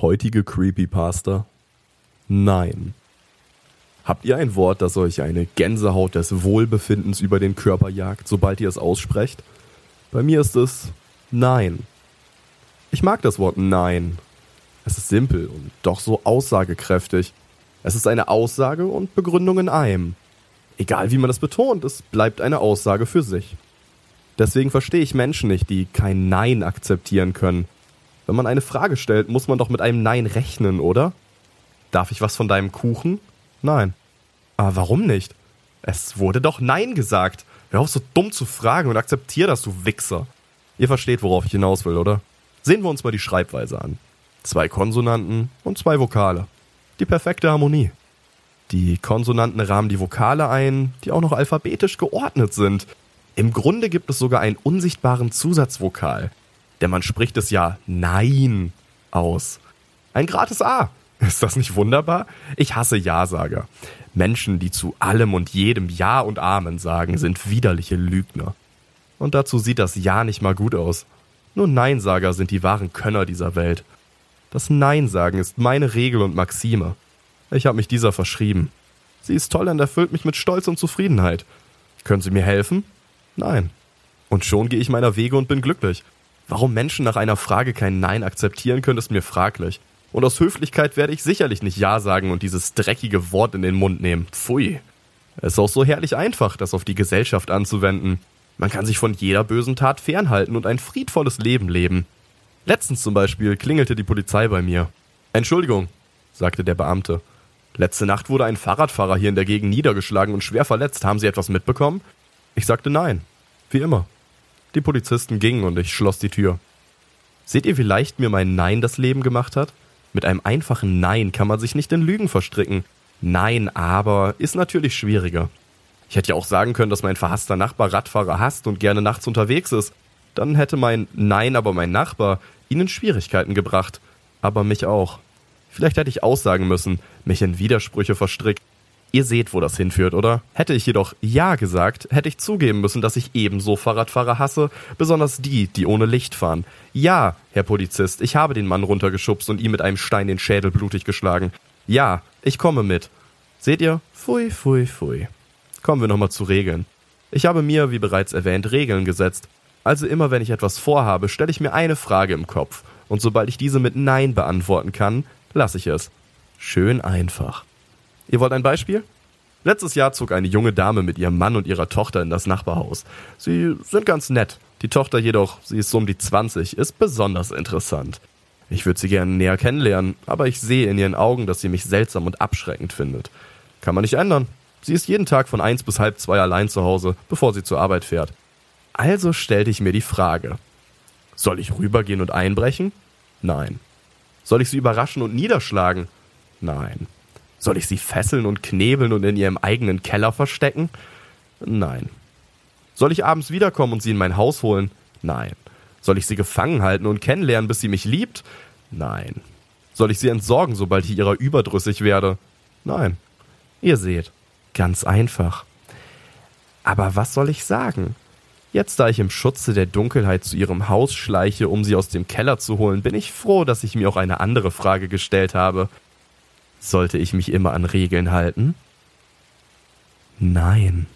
Heutige Creepypasta? Nein. Habt ihr ein Wort, das euch eine Gänsehaut des Wohlbefindens über den Körper jagt, sobald ihr es aussprecht? Bei mir ist es Nein. Ich mag das Wort Nein. Es ist simpel und doch so aussagekräftig. Es ist eine Aussage und Begründung in einem. Egal wie man das betont, es bleibt eine Aussage für sich. Deswegen verstehe ich Menschen nicht, die kein Nein akzeptieren können. Wenn man eine Frage stellt, muss man doch mit einem Nein rechnen, oder? Darf ich was von deinem Kuchen? Nein. Aber warum nicht? Es wurde doch Nein gesagt. Hör auf so dumm zu fragen und akzeptier das, du Wichser. Ihr versteht, worauf ich hinaus will, oder? Sehen wir uns mal die Schreibweise an. Zwei Konsonanten und zwei Vokale. Die perfekte Harmonie. Die Konsonanten rahmen die Vokale ein, die auch noch alphabetisch geordnet sind. Im Grunde gibt es sogar einen unsichtbaren Zusatzvokal, denn man spricht es ja Nein aus. Ein gratis A. Ist das nicht wunderbar? Ich hasse Ja-Sager. Menschen, die zu allem und jedem Ja und Amen sagen, sind widerliche Lügner. Und dazu sieht das Ja nicht mal gut aus. Nur Neinsager sind die wahren Könner dieser Welt. Das Nein sagen ist meine Regel und Maxime. Ich habe mich dieser verschrieben. Sie ist toll und erfüllt mich mit Stolz und Zufriedenheit. Können Sie mir helfen? Nein. Und schon gehe ich meiner Wege und bin glücklich. Warum Menschen nach einer Frage kein Nein akzeptieren können, ist mir fraglich. Und aus Höflichkeit werde ich sicherlich nicht Ja sagen und dieses dreckige Wort in den Mund nehmen. Pfui. Es ist auch so herrlich einfach, das auf die Gesellschaft anzuwenden. Man kann sich von jeder bösen Tat fernhalten und ein friedvolles Leben leben. Letztens zum Beispiel klingelte die Polizei bei mir. Entschuldigung, sagte der Beamte. Letzte Nacht wurde ein Fahrradfahrer hier in der Gegend niedergeschlagen und schwer verletzt. Haben Sie etwas mitbekommen? Ich sagte nein. Wie immer. Die Polizisten gingen und ich schloss die Tür. Seht ihr, wie leicht mir mein Nein das Leben gemacht hat? Mit einem einfachen Nein kann man sich nicht in Lügen verstricken. Nein, aber ist natürlich schwieriger. Ich hätte ja auch sagen können, dass mein verhasster Nachbar Radfahrer hasst und gerne nachts unterwegs ist. Dann hätte mein Nein, aber mein Nachbar ihnen Schwierigkeiten gebracht. Aber mich auch. Vielleicht hätte ich aussagen müssen, mich in Widersprüche verstrickt. Ihr seht, wo das hinführt, oder? Hätte ich jedoch Ja gesagt, hätte ich zugeben müssen, dass ich ebenso Fahrradfahrer hasse, besonders die, die ohne Licht fahren. Ja, Herr Polizist, ich habe den Mann runtergeschubst und ihm mit einem Stein den Schädel blutig geschlagen. Ja, ich komme mit. Seht ihr? Pfui, pfui, pfui. Kommen wir nochmal zu Regeln. Ich habe mir, wie bereits erwähnt, Regeln gesetzt. Also immer wenn ich etwas vorhabe, stelle ich mir eine Frage im Kopf. Und sobald ich diese mit Nein beantworten kann, lasse ich es. Schön einfach. Ihr wollt ein Beispiel? Letztes Jahr zog eine junge Dame mit ihrem Mann und ihrer Tochter in das Nachbarhaus. Sie sind ganz nett. Die Tochter jedoch, sie ist so um die 20, ist besonders interessant. Ich würde sie gerne näher kennenlernen, aber ich sehe in ihren Augen, dass sie mich seltsam und abschreckend findet. Kann man nicht ändern. Sie ist jeden Tag von eins bis halb zwei allein zu Hause, bevor sie zur Arbeit fährt. Also stellte ich mir die Frage. Soll ich rübergehen und einbrechen? Nein. Soll ich sie überraschen und niederschlagen? Nein. Soll ich sie fesseln und knebeln und in ihrem eigenen Keller verstecken? Nein. Soll ich abends wiederkommen und sie in mein Haus holen? Nein. Soll ich sie gefangen halten und kennenlernen, bis sie mich liebt? Nein. Soll ich sie entsorgen, sobald ich ihrer überdrüssig werde? Nein. Ihr seht, ganz einfach. Aber was soll ich sagen? Jetzt, da ich im Schutze der Dunkelheit zu ihrem Haus schleiche, um sie aus dem Keller zu holen, bin ich froh, dass ich mir auch eine andere Frage gestellt habe. Sollte ich mich immer an Regeln halten? Nein.